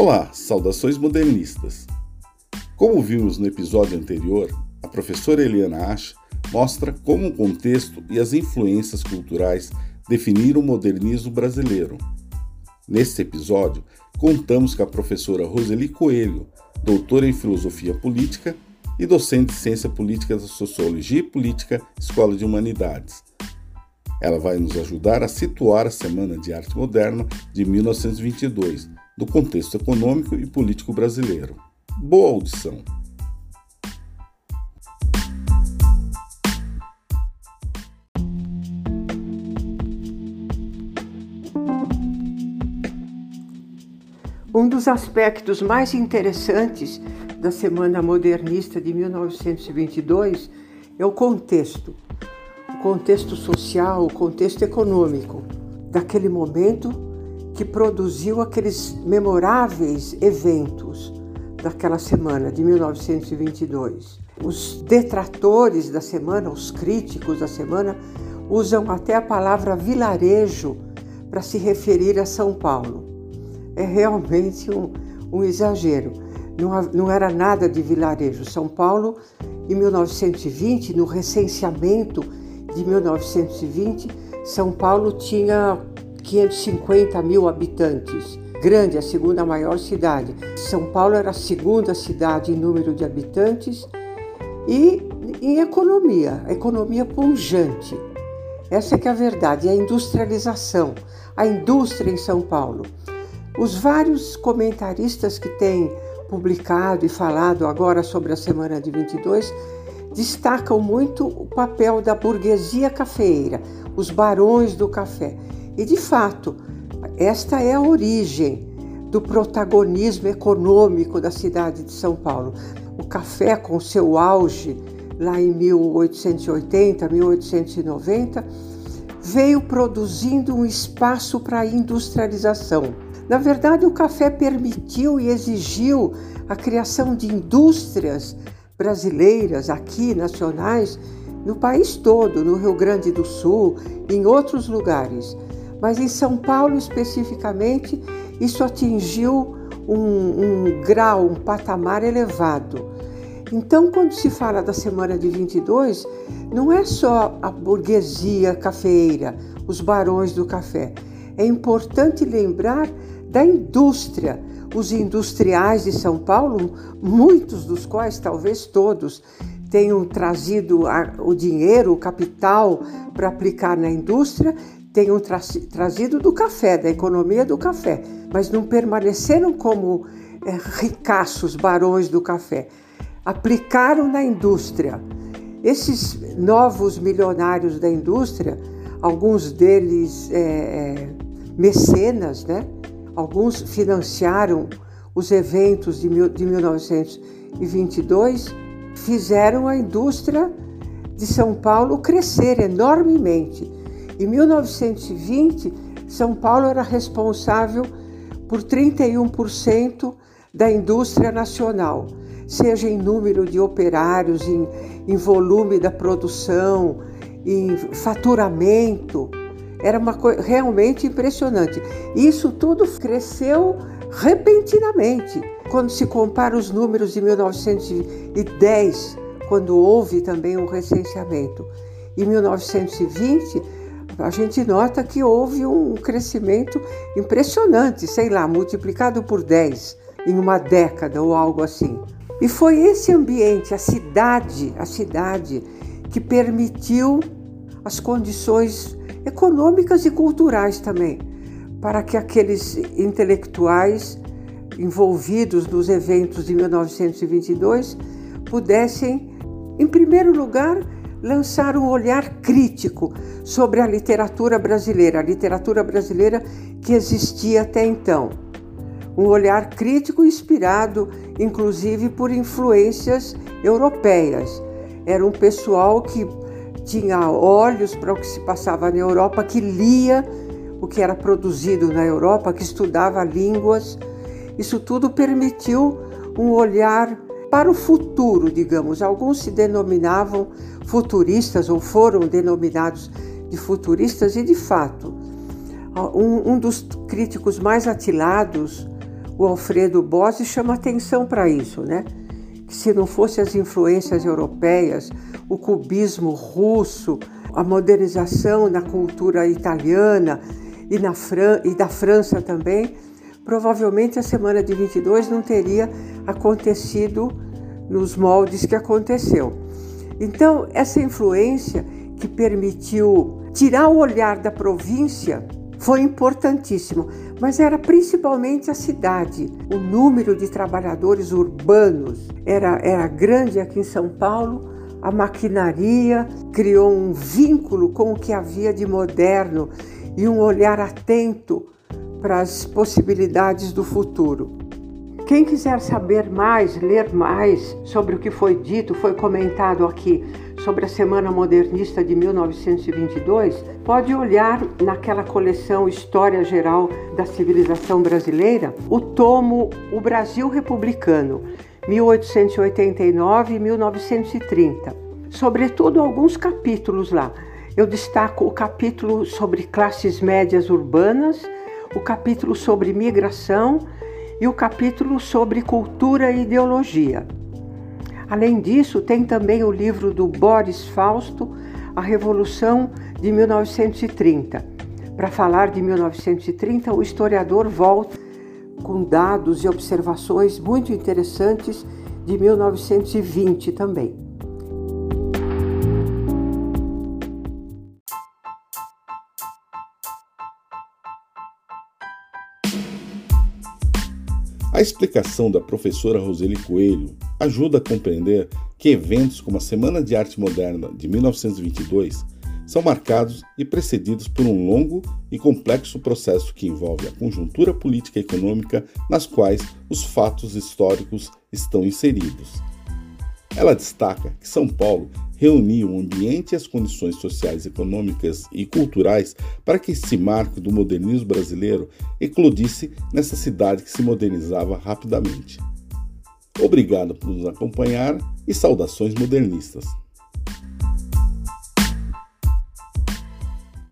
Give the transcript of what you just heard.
Olá, saudações modernistas. Como vimos no episódio anterior, a professora Eliana Ash mostra como o contexto e as influências culturais definiram o modernismo brasileiro. Neste episódio, contamos com a professora Roseli Coelho, doutora em filosofia política e docente de ciência política da Sociologia e Política, Escola de Humanidades. Ela vai nos ajudar a situar a Semana de Arte Moderna de 1922 do contexto econômico e político brasileiro. Boa audição! Um dos aspectos mais interessantes da Semana Modernista de 1922 é o contexto, o contexto social, o contexto econômico daquele momento que produziu aqueles memoráveis eventos daquela semana de 1922. Os detratores da semana, os críticos da semana, usam até a palavra vilarejo para se referir a São Paulo. É realmente um, um exagero. Não, não era nada de vilarejo. São Paulo, em 1920, no recenseamento de 1920, São Paulo tinha 550 mil habitantes. Grande, a segunda maior cidade. São Paulo era a segunda cidade em número de habitantes e em economia, a economia pungente. Essa é que é a verdade, a industrialização, a indústria em São Paulo. Os vários comentaristas que têm publicado e falado agora sobre a semana de 22 destacam muito o papel da burguesia cafeeira, os barões do café. E de fato, esta é a origem do protagonismo econômico da cidade de São Paulo. O café, com seu auge lá em 1880, 1890, veio produzindo um espaço para a industrialização. Na verdade, o café permitiu e exigiu a criação de indústrias brasileiras, aqui nacionais, no país todo, no Rio Grande do Sul, em outros lugares mas em São Paulo especificamente, isso atingiu um, um grau, um patamar elevado. Então, quando se fala da semana de 22, não é só a burguesia cafeeira, os barões do café. É importante lembrar da indústria, os industriais de São Paulo, muitos dos quais, talvez todos, tenham trazido o dinheiro, o capital para aplicar na indústria tenham tra trazido do café, da economia do café, mas não permaneceram como é, ricaços barões do café. Aplicaram na indústria. Esses novos milionários da indústria, alguns deles é, mecenas, né? alguns financiaram os eventos de, mil, de 1922, fizeram a indústria de São Paulo crescer enormemente em 1920, São Paulo era responsável por 31% da indústria nacional, seja em número de operários, em, em volume da produção, em faturamento. Era uma coisa realmente impressionante. Isso tudo cresceu repentinamente. Quando se compara os números de 1910, quando houve também o um recenseamento, e 1920, a gente nota que houve um crescimento impressionante, sei lá, multiplicado por 10 em uma década ou algo assim. E foi esse ambiente, a cidade, a cidade que permitiu as condições econômicas e culturais também para que aqueles intelectuais envolvidos nos eventos de 1922 pudessem, em primeiro lugar, lançar um olhar crítico sobre a literatura brasileira, a literatura brasileira que existia até então. Um olhar crítico inspirado, inclusive, por influências europeias. Era um pessoal que tinha olhos para o que se passava na Europa, que lia o que era produzido na Europa, que estudava línguas. Isso tudo permitiu um olhar para o futuro, digamos. Alguns se denominavam futuristas ou foram denominados de futuristas, e de fato, um, um dos críticos mais atilados, o Alfredo Bossi chama atenção para isso, né? Que se não fosse as influências europeias, o cubismo russo, a modernização da cultura italiana e, na Fran e da França também, provavelmente a semana de 22 não teria acontecido nos moldes que aconteceu. Então, essa influência que permitiu tirar o olhar da província foi importantíssimo, mas era principalmente a cidade. O número de trabalhadores urbanos era, era grande aqui em São Paulo, a maquinaria criou um vínculo com o que havia de moderno e um olhar atento para as possibilidades do futuro. Quem quiser saber mais, ler mais sobre o que foi dito, foi comentado aqui sobre a Semana Modernista de 1922, pode olhar naquela coleção História Geral da Civilização Brasileira o tomo O Brasil Republicano, 1889 e 1930. Sobretudo alguns capítulos lá. Eu destaco o capítulo sobre classes médias urbanas, o capítulo sobre migração e o capítulo sobre cultura e ideologia. Além disso, tem também o livro do Boris Fausto, A Revolução de 1930. Para falar de 1930, o historiador volta com dados e observações muito interessantes de 1920 também. A explicação da professora Roseli Coelho ajuda a compreender que eventos como a Semana de Arte Moderna de 1922 são marcados e precedidos por um longo e complexo processo que envolve a conjuntura política e econômica nas quais os fatos históricos estão inseridos. Ela destaca que São Paulo reunia o ambiente e as condições sociais, econômicas e culturais para que esse marco do modernismo brasileiro eclodisse nessa cidade que se modernizava rapidamente. Obrigado por nos acompanhar e saudações modernistas.